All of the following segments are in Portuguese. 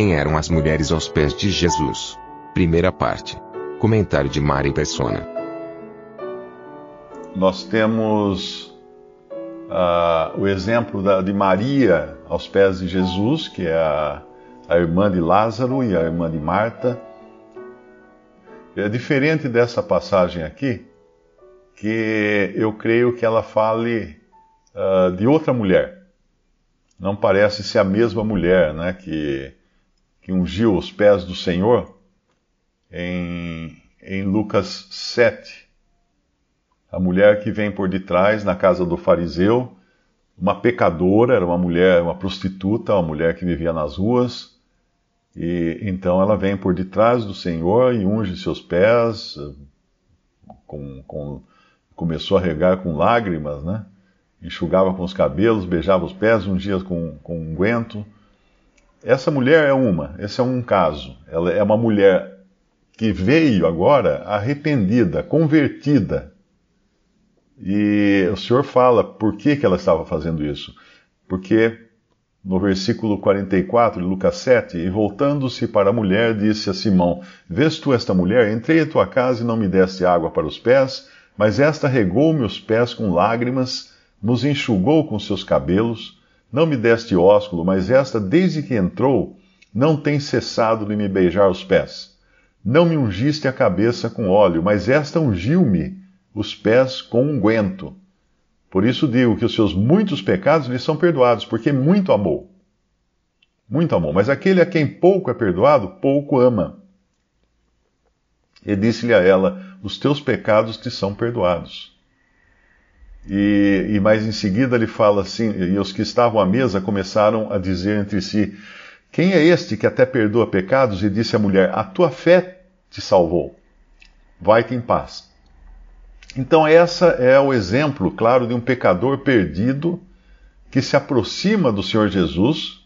Quem eram as mulheres aos pés de Jesus? Primeira parte. Comentário de Mari Persona. Nós temos uh, o exemplo da, de Maria aos pés de Jesus, que é a, a irmã de Lázaro e a irmã de Marta. É diferente dessa passagem aqui, que eu creio que ela fale uh, de outra mulher. Não parece ser a mesma mulher né, que, que ungiu os pés do Senhor em, em Lucas 7 a mulher que vem por detrás na casa do fariseu, uma pecadora, era uma mulher, uma prostituta, uma mulher que vivia nas ruas. E então ela vem por detrás do Senhor e unge seus pés, com, com, começou a regar com lágrimas, né? Enxugava com os cabelos, beijava os pés, ungia com, com unguento. Essa mulher é uma, esse é um caso. Ela é uma mulher que veio agora arrependida, convertida, e o Senhor fala por que, que ela estava fazendo isso. Porque no versículo 44 de Lucas 7, e voltando-se para a mulher, disse a Simão: Vês tu esta mulher? Entrei à tua casa e não me deste água para os pés, mas esta regou-me os pés com lágrimas, nos enxugou com seus cabelos. Não me deste ósculo, mas esta, desde que entrou, não tem cessado de me beijar os pés. Não me ungiste a cabeça com óleo, mas esta ungiu-me os pés com unguento. Por isso digo que os seus muitos pecados lhe são perdoados, porque muito amou. Muito amou. Mas aquele a quem pouco é perdoado, pouco ama. E disse-lhe a ela: Os teus pecados te são perdoados. E, e mais em seguida ele fala assim: E os que estavam à mesa começaram a dizer entre si: Quem é este que até perdoa pecados? E disse a mulher: A tua fé te salvou. Vai-te em paz. Então, essa é o exemplo, claro, de um pecador perdido que se aproxima do Senhor Jesus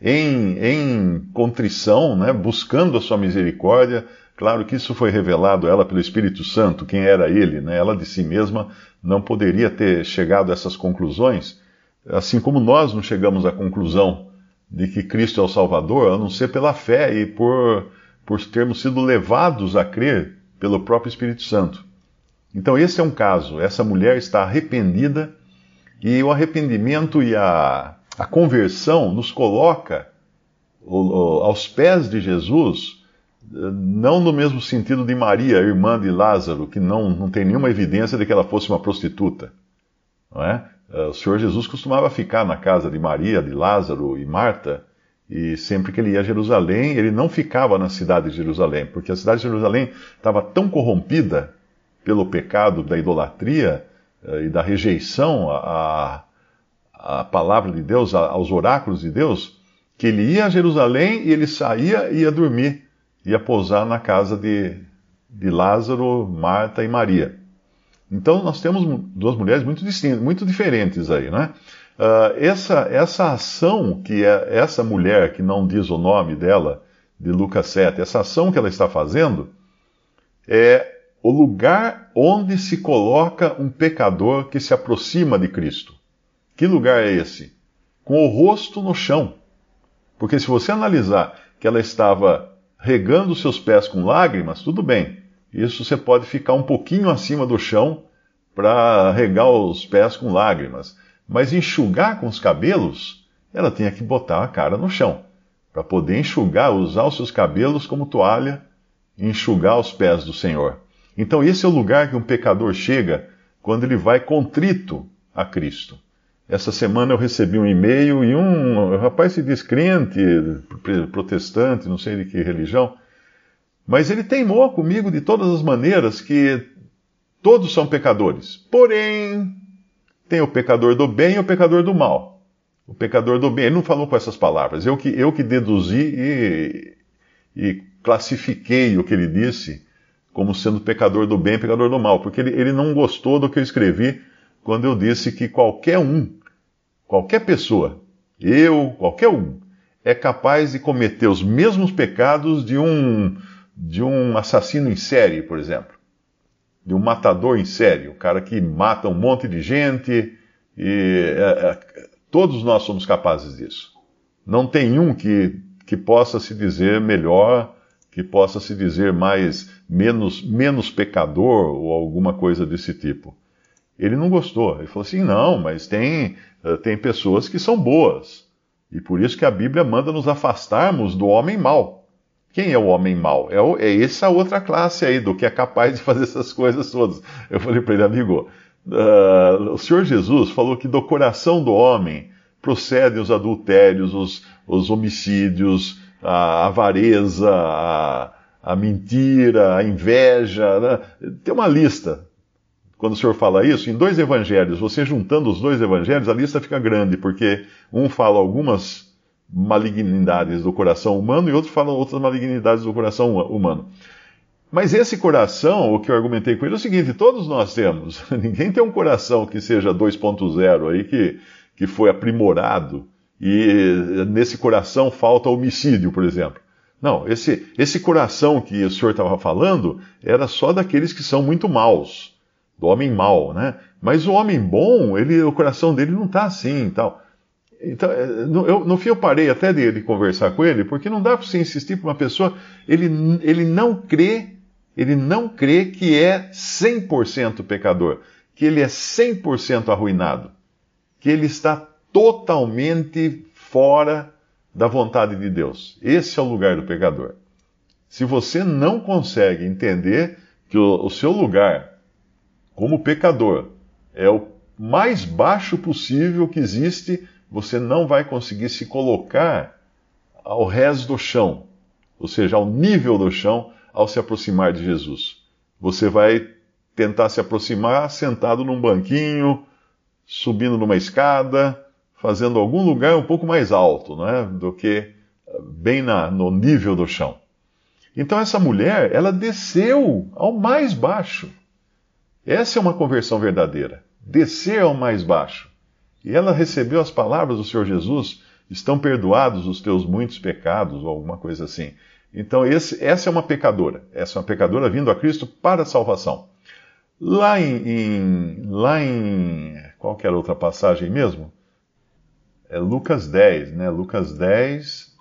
em, em contrição, né, buscando a sua misericórdia. Claro que isso foi revelado a ela pelo Espírito Santo, quem era ele. Né? Ela de si mesma não poderia ter chegado a essas conclusões, assim como nós não chegamos à conclusão de que Cristo é o Salvador, a não ser pela fé e por, por termos sido levados a crer pelo próprio Espírito Santo. Então, esse é um caso. Essa mulher está arrependida e o arrependimento e a, a conversão nos coloca aos pés de Jesus, não no mesmo sentido de Maria, irmã de Lázaro, que não, não tem nenhuma evidência de que ela fosse uma prostituta. Não é? O Senhor Jesus costumava ficar na casa de Maria, de Lázaro e Marta, e sempre que ele ia a Jerusalém, ele não ficava na cidade de Jerusalém, porque a cidade de Jerusalém estava tão corrompida pelo pecado da idolatria eh, e da rejeição à, à palavra de Deus, aos oráculos de Deus, que ele ia a Jerusalém e ele saía e ia dormir, ia pousar na casa de, de Lázaro, Marta e Maria. Então nós temos duas mulheres muito distintas, muito diferentes aí, né? Uh, essa, essa ação que é essa mulher que não diz o nome dela, de Lucas 7, essa ação que ela está fazendo é o lugar onde se coloca um pecador que se aproxima de Cristo. Que lugar é esse? Com o rosto no chão. Porque se você analisar que ela estava regando seus pés com lágrimas, tudo bem. Isso você pode ficar um pouquinho acima do chão para regar os pés com lágrimas. Mas enxugar com os cabelos, ela tinha que botar a cara no chão. Para poder enxugar, usar os seus cabelos como toalha enxugar os pés do Senhor. Então, esse é o lugar que um pecador chega quando ele vai contrito a Cristo. Essa semana eu recebi um e-mail e um rapaz se diz crente, protestante, não sei de que religião, mas ele teimou comigo de todas as maneiras que todos são pecadores. Porém, tem o pecador do bem e o pecador do mal. O pecador do bem, ele não falou com essas palavras, eu que, eu que deduzi e, e classifiquei o que ele disse como sendo pecador do bem e pecador do mal, porque ele, ele não gostou do que eu escrevi quando eu disse que qualquer um, qualquer pessoa, eu, qualquer um, é capaz de cometer os mesmos pecados de um, de um assassino em série, por exemplo. De um matador em série, um cara que mata um monte de gente, e é, é, todos nós somos capazes disso. Não tem um que, que possa se dizer melhor, que possa se dizer mais menos, menos pecador ou alguma coisa desse tipo. Ele não gostou. Ele falou assim: não, mas tem, eh, tem pessoas que são boas. E por isso que a Bíblia manda nos afastarmos do homem mau. Quem é o homem mau? É, é essa outra classe aí, do que é capaz de fazer essas coisas todas. Eu falei para ele, amigo, uh, o Senhor Jesus falou que do coração do homem procedem os adultérios, os, os homicídios, a avareza, a, a mentira, a inveja. Né? Tem uma lista quando o senhor fala isso, em dois evangelhos, você juntando os dois evangelhos, a lista fica grande, porque um fala algumas malignidades do coração humano e outro fala outras malignidades do coração humano. Mas esse coração, o que eu argumentei com ele é o seguinte: todos nós temos. Ninguém tem um coração que seja 2.0 aí, que, que foi aprimorado, e nesse coração falta homicídio, por exemplo. Não, esse, esse coração que o senhor estava falando era só daqueles que são muito maus do homem mau, né? Mas o homem bom, ele, o coração dele não está assim e tal. Então, no, eu, no fim eu parei até de, de conversar com ele, porque não dá para você insistir para uma pessoa, ele, ele não crê, ele não crê que é 100% pecador, que ele é 100% arruinado, que ele está totalmente fora da vontade de Deus. Esse é o lugar do pecador. Se você não consegue entender que o, o seu lugar como pecador, é o mais baixo possível que existe, você não vai conseguir se colocar ao rés do chão, ou seja, ao nível do chão, ao se aproximar de Jesus. Você vai tentar se aproximar sentado num banquinho, subindo numa escada, fazendo algum lugar um pouco mais alto, não é? do que bem na, no nível do chão. Então essa mulher, ela desceu ao mais baixo. Essa é uma conversão verdadeira. Descer ao mais baixo. E ela recebeu as palavras do Senhor Jesus: estão perdoados os teus muitos pecados, ou alguma coisa assim. Então, esse, essa é uma pecadora. Essa é uma pecadora vindo a Cristo para a salvação. Lá em, em, lá em. Outra passagem mesmo? É Lucas 10, né? Lucas 10,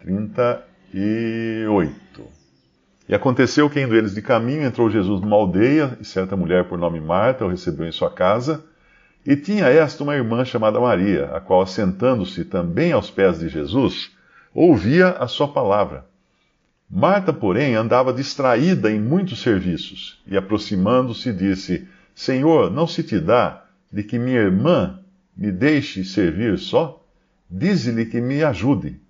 38. E aconteceu que, indo eles de caminho, entrou Jesus numa aldeia, e certa mulher por nome Marta o recebeu em sua casa. E tinha esta uma irmã chamada Maria, a qual, assentando-se também aos pés de Jesus, ouvia a sua palavra. Marta, porém, andava distraída em muitos serviços, e aproximando-se, disse: Senhor, não se te dá de que minha irmã me deixe servir só? Dize-lhe que me ajude.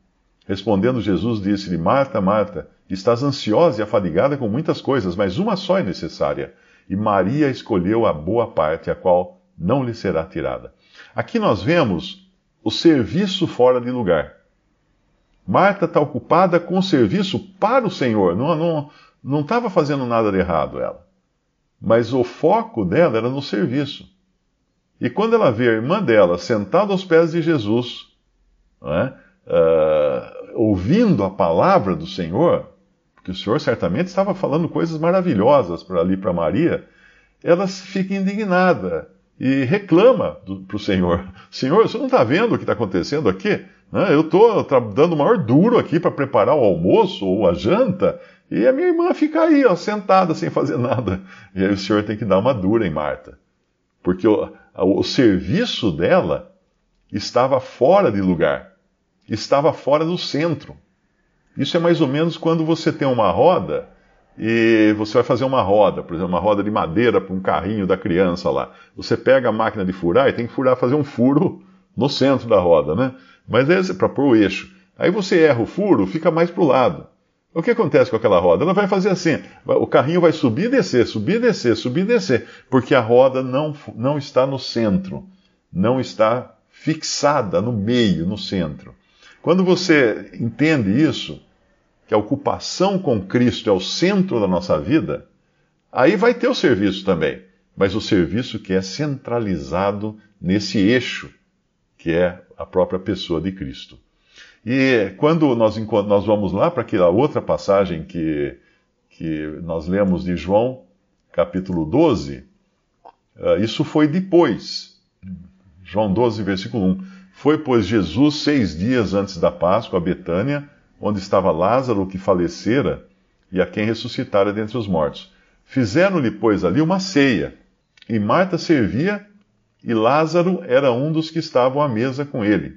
Respondendo Jesus, disse-lhe: Marta, Marta, Estás ansiosa e afadigada com muitas coisas, mas uma só é necessária. E Maria escolheu a boa parte, a qual não lhe será tirada. Aqui nós vemos o serviço fora de lugar. Marta está ocupada com o serviço para o Senhor. Não estava não, fazendo nada de errado ela. Mas o foco dela era no serviço. E quando ela vê a irmã dela sentada aos pés de Jesus, é? uh, ouvindo a palavra do Senhor, que o Senhor certamente estava falando coisas maravilhosas para ali para Maria, ela fica indignada e reclama para o Senhor: Senhor, você não está vendo o que está acontecendo aqui? Né? Eu estou dando o maior duro aqui para preparar o almoço ou a janta, e a minha irmã fica aí, ó, sentada, sem fazer nada. E aí o Senhor tem que dar uma dura em Marta, porque o, o serviço dela estava fora de lugar, estava fora do centro. Isso é mais ou menos quando você tem uma roda e você vai fazer uma roda, por exemplo, uma roda de madeira para um carrinho da criança lá. Você pega a máquina de furar e tem que furar, fazer um furo no centro da roda, né? Mas é para pôr o eixo. Aí você erra o furo, fica mais para o lado. O que acontece com aquela roda? Ela vai fazer assim: o carrinho vai subir e descer, subir e descer, subir e descer, porque a roda não, não está no centro, não está fixada no meio, no centro. Quando você entende isso, que a ocupação com Cristo é o centro da nossa vida, aí vai ter o serviço também, mas o serviço que é centralizado nesse eixo, que é a própria pessoa de Cristo. E quando nós, nós vamos lá para aquela outra passagem que, que nós lemos de João, capítulo 12, eh, isso foi depois. João 12, versículo 1. Foi, pois, Jesus seis dias antes da Páscoa a Betânia, onde estava Lázaro, que falecera, e a quem ressuscitara dentre os mortos. Fizeram-lhe, pois, ali uma ceia, e Marta servia, e Lázaro era um dos que estavam à mesa com ele.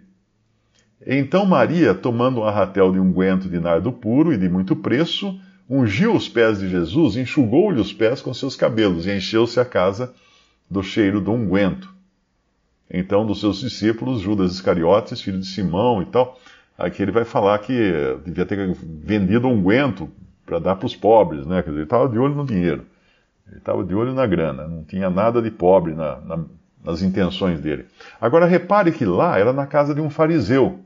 Então Maria, tomando um arratel de unguento de nardo puro e de muito preço, ungiu os pés de Jesus, enxugou-lhe os pés com seus cabelos e encheu-se a casa do cheiro do unguento. Então, dos seus discípulos, Judas Iscariotes, filho de Simão e tal, aqui ele vai falar que devia ter vendido unguento para dar para os pobres, né? Quer dizer, ele estava de olho no dinheiro, ele estava de olho na grana, não tinha nada de pobre na, na, nas intenções dele. Agora, repare que lá era na casa de um fariseu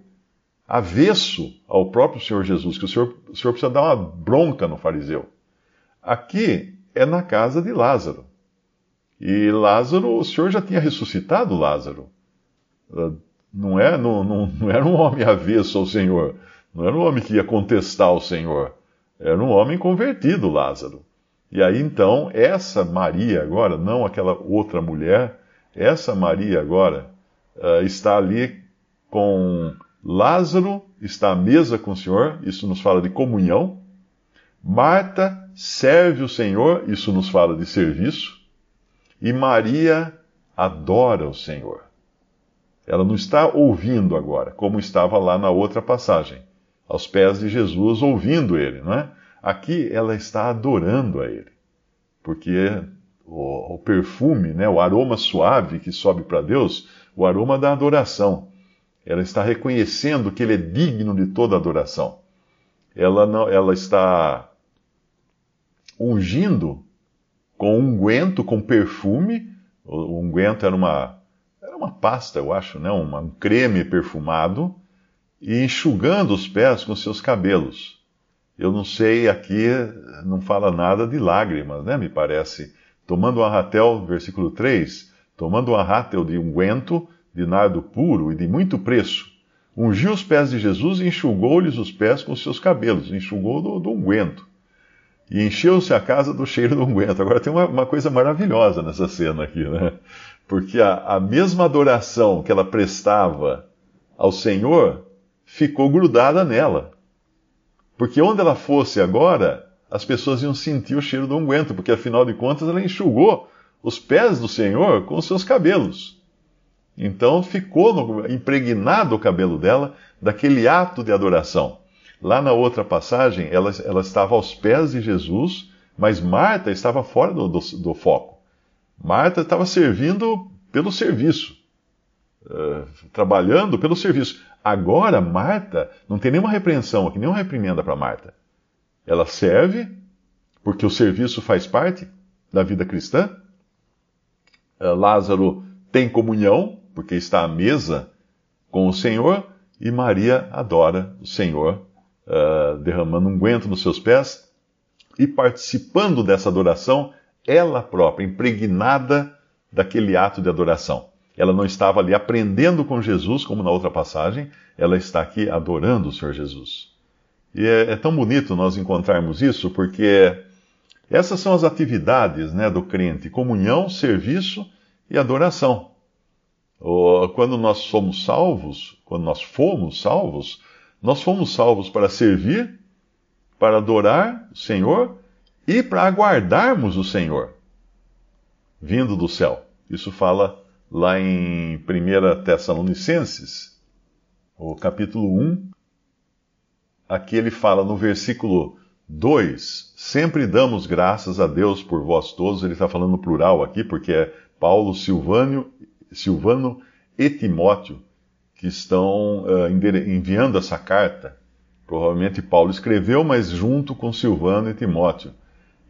avesso ao próprio Senhor Jesus, que o Senhor, o Senhor precisa dar uma bronca no fariseu. Aqui é na casa de Lázaro. E Lázaro, o Senhor já tinha ressuscitado Lázaro. Não, é, não, não, não era um homem avesso ao Senhor. Não era um homem que ia contestar o Senhor. Era um homem convertido, Lázaro. E aí então, essa Maria agora, não aquela outra mulher, essa Maria agora uh, está ali com Lázaro está à mesa com o Senhor, isso nos fala de comunhão. Marta serve o Senhor, isso nos fala de serviço. E Maria adora o Senhor. Ela não está ouvindo agora, como estava lá na outra passagem, aos pés de Jesus, ouvindo ele, não é? Aqui ela está adorando a ele, porque o, o perfume, né, o aroma suave que sobe para Deus, o aroma da adoração. Ela está reconhecendo que ele é digno de toda adoração. Ela, não, ela está ungindo com unguento, com perfume. O unguento era uma, era uma pasta, eu acho, né? Uma, um creme perfumado, e enxugando os pés com seus cabelos. Eu não sei, aqui não fala nada de lágrimas, né? Me parece. Tomando um arratel, versículo 3, tomando um arratel de unguento, de nardo puro e de muito preço, ungiu os pés de Jesus e enxugou-lhes os pés com seus cabelos, enxugou do, do unguento. E encheu-se a casa do cheiro do unguento. Agora tem uma, uma, coisa maravilhosa nessa cena aqui, né? Porque a, a mesma adoração que ela prestava ao Senhor ficou grudada nela. Porque onde ela fosse agora, as pessoas iam sentir o cheiro do unguento, porque afinal de contas ela enxugou os pés do Senhor com os seus cabelos. Então ficou no, impregnado o cabelo dela daquele ato de adoração. Lá na outra passagem, ela, ela estava aos pés de Jesus, mas Marta estava fora do, do, do foco. Marta estava servindo pelo serviço, uh, trabalhando pelo serviço. Agora, Marta não tem nenhuma repreensão aqui, nenhuma reprimenda para Marta. Ela serve, porque o serviço faz parte da vida cristã. Uh, Lázaro tem comunhão, porque está à mesa com o Senhor, e Maria adora o Senhor, uh, derramando unguento nos seus pés e participando dessa adoração, ela própria, impregnada daquele ato de adoração. Ela não estava ali aprendendo com Jesus, como na outra passagem, ela está aqui adorando o Senhor Jesus. E é, é tão bonito nós encontrarmos isso, porque essas são as atividades né, do crente: comunhão, serviço e adoração. Quando nós somos salvos, quando nós fomos salvos, nós fomos salvos para servir, para adorar o Senhor e para aguardarmos o Senhor vindo do céu. Isso fala lá em 1 Tessalonicenses, o capítulo 1. Aqui ele fala no versículo 2: Sempre damos graças a Deus por vós todos. Ele está falando plural aqui, porque é Paulo, Silvânio Silvano e Timóteo, que estão uh, enviando essa carta Provavelmente Paulo escreveu, mas junto com Silvano e Timóteo,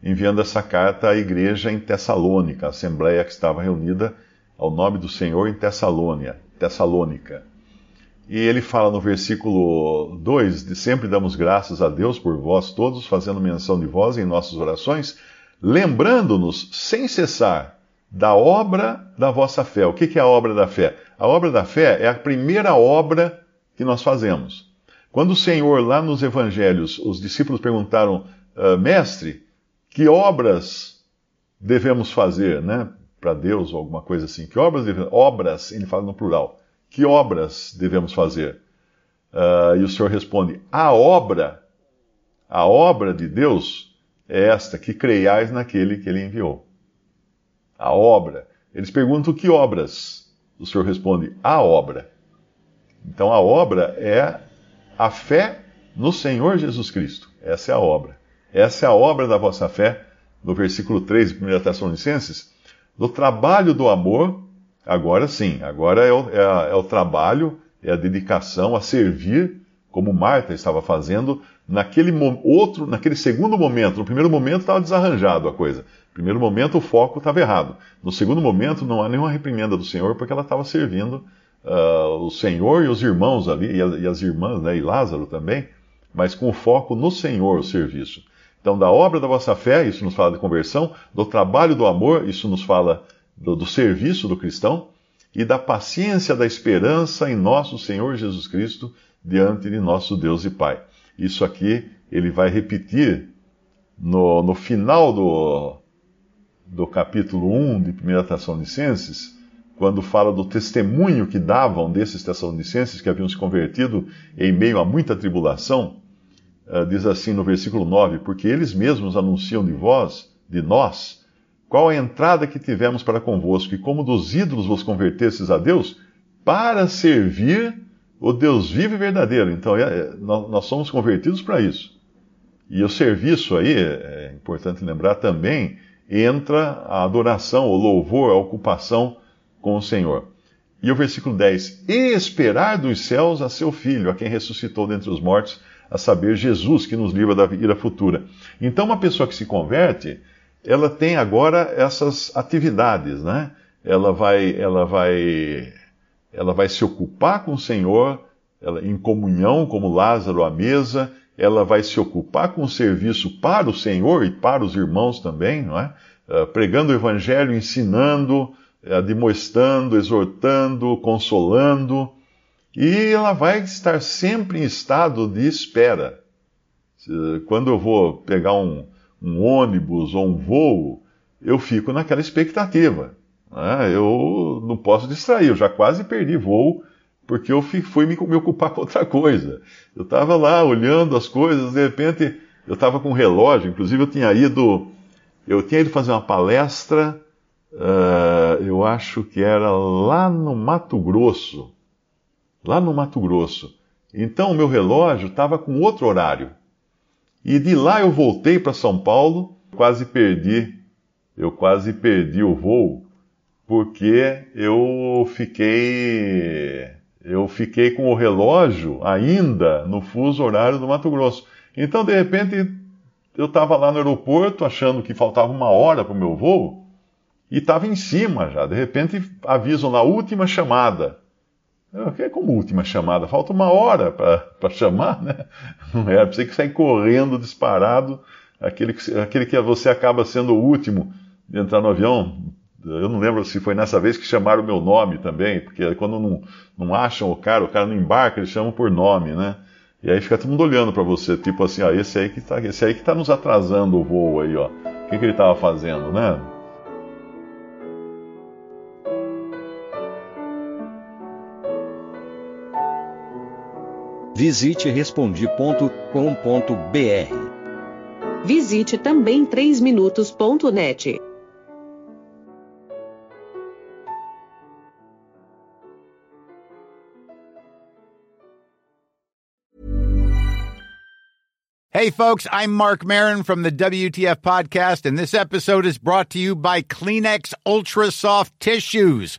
enviando essa carta à igreja em Tessalônica, a assembleia que estava reunida ao nome do Senhor em Tessalônia, Tessalônica. E ele fala no versículo 2: de sempre damos graças a Deus por vós todos, fazendo menção de vós em nossas orações, lembrando-nos sem cessar da obra da vossa fé. O que é a obra da fé? A obra da fé é a primeira obra que nós fazemos. Quando o Senhor, lá nos evangelhos, os discípulos perguntaram, uh, mestre, que obras devemos fazer, né? Para Deus ou alguma coisa assim. Que obras devemos? Obras, ele fala no plural. Que obras devemos fazer? Uh, e o Senhor responde: A obra, a obra de Deus é esta, que creiais naquele que ele enviou. A obra. Eles perguntam que obras? O Senhor responde: A obra. Então a obra é a fé no Senhor Jesus Cristo. Essa é a obra. Essa é a obra da vossa fé, no versículo 3 de 1 Tessalonicenses, do trabalho do amor, agora sim, agora é o, é, é o trabalho, é a dedicação a servir, como Marta estava fazendo naquele outro, naquele segundo momento. No primeiro momento estava desarranjado a coisa. No primeiro momento o foco estava errado. No segundo momento não há nenhuma reprimenda do Senhor porque ela estava servindo uh, o Senhor e os irmãos ali, e, e as irmãs, né, e Lázaro também, mas com foco no Senhor o serviço. Então, da obra da vossa fé, isso nos fala de conversão, do trabalho do amor, isso nos fala do, do serviço do cristão, e da paciência da esperança em nosso Senhor Jesus Cristo diante de nosso Deus e Pai. Isso aqui ele vai repetir no, no final do, do capítulo 1 de 1 Tessalonicenses, quando fala do testemunho que davam desses tessalonicenses que haviam se convertido em meio a muita tribulação, uh, diz assim no versículo 9: Porque eles mesmos anunciam de vós, de nós, qual a entrada que tivemos para convosco, e como dos ídolos vos convertestes a Deus, para servir o Deus vivo e verdadeiro. Então, é, é nós somos convertidos para isso. E o serviço aí, é importante lembrar também, entra a adoração, o louvor, a ocupação com o Senhor. E o versículo 10: E esperar dos céus a seu filho, a quem ressuscitou dentre os mortos, a saber, Jesus, que nos livra da ira futura. Então, uma pessoa que se converte, ela tem agora essas atividades, né? Ela vai, ela vai, ela vai se ocupar com o Senhor, ela, em comunhão, como Lázaro à mesa, ela vai se ocupar com o serviço para o Senhor e para os irmãos também, não é? Uh, pregando o Evangelho, ensinando, admoestando, exortando, consolando, e ela vai estar sempre em estado de espera. Quando eu vou pegar um, um ônibus ou um voo, eu fico naquela expectativa. Né? Eu não posso distrair, eu já quase perdi voo porque eu fui me, ocupar com outra coisa. Eu estava lá olhando as coisas, de repente eu estava com um relógio, inclusive eu tinha ido, eu tinha ido fazer uma palestra uh, eu acho que era lá no Mato Grosso. Lá no Mato Grosso. Então o meu relógio estava com outro horário. E de lá eu voltei para São Paulo, quase perdi, eu quase perdi o voo, porque eu fiquei eu fiquei com o relógio ainda no fuso horário do Mato Grosso. Então, de repente, eu estava lá no aeroporto achando que faltava uma hora para o meu voo, e estava em cima já. De repente avisam na última chamada. Que é como última chamada? Falta uma hora para chamar, né? Não é? Você que sair correndo, disparado, aquele que, aquele que você acaba sendo o último de entrar no avião. Eu não lembro se foi nessa vez que chamaram o meu nome também, porque quando não, não acham o cara, o cara não embarca, eles chamam por nome, né? E aí fica todo mundo olhando para você, tipo assim, ó, esse aí que tá, esse aí que tá nos atrasando o voo aí, ó. O que, que ele estava fazendo, né? Visite respondi.com.br. Visite também 3minutos.net. Hey folks, I'm Mark Marin from the WTF podcast and this episode is brought to you by Kleenex Ultra Soft Tissues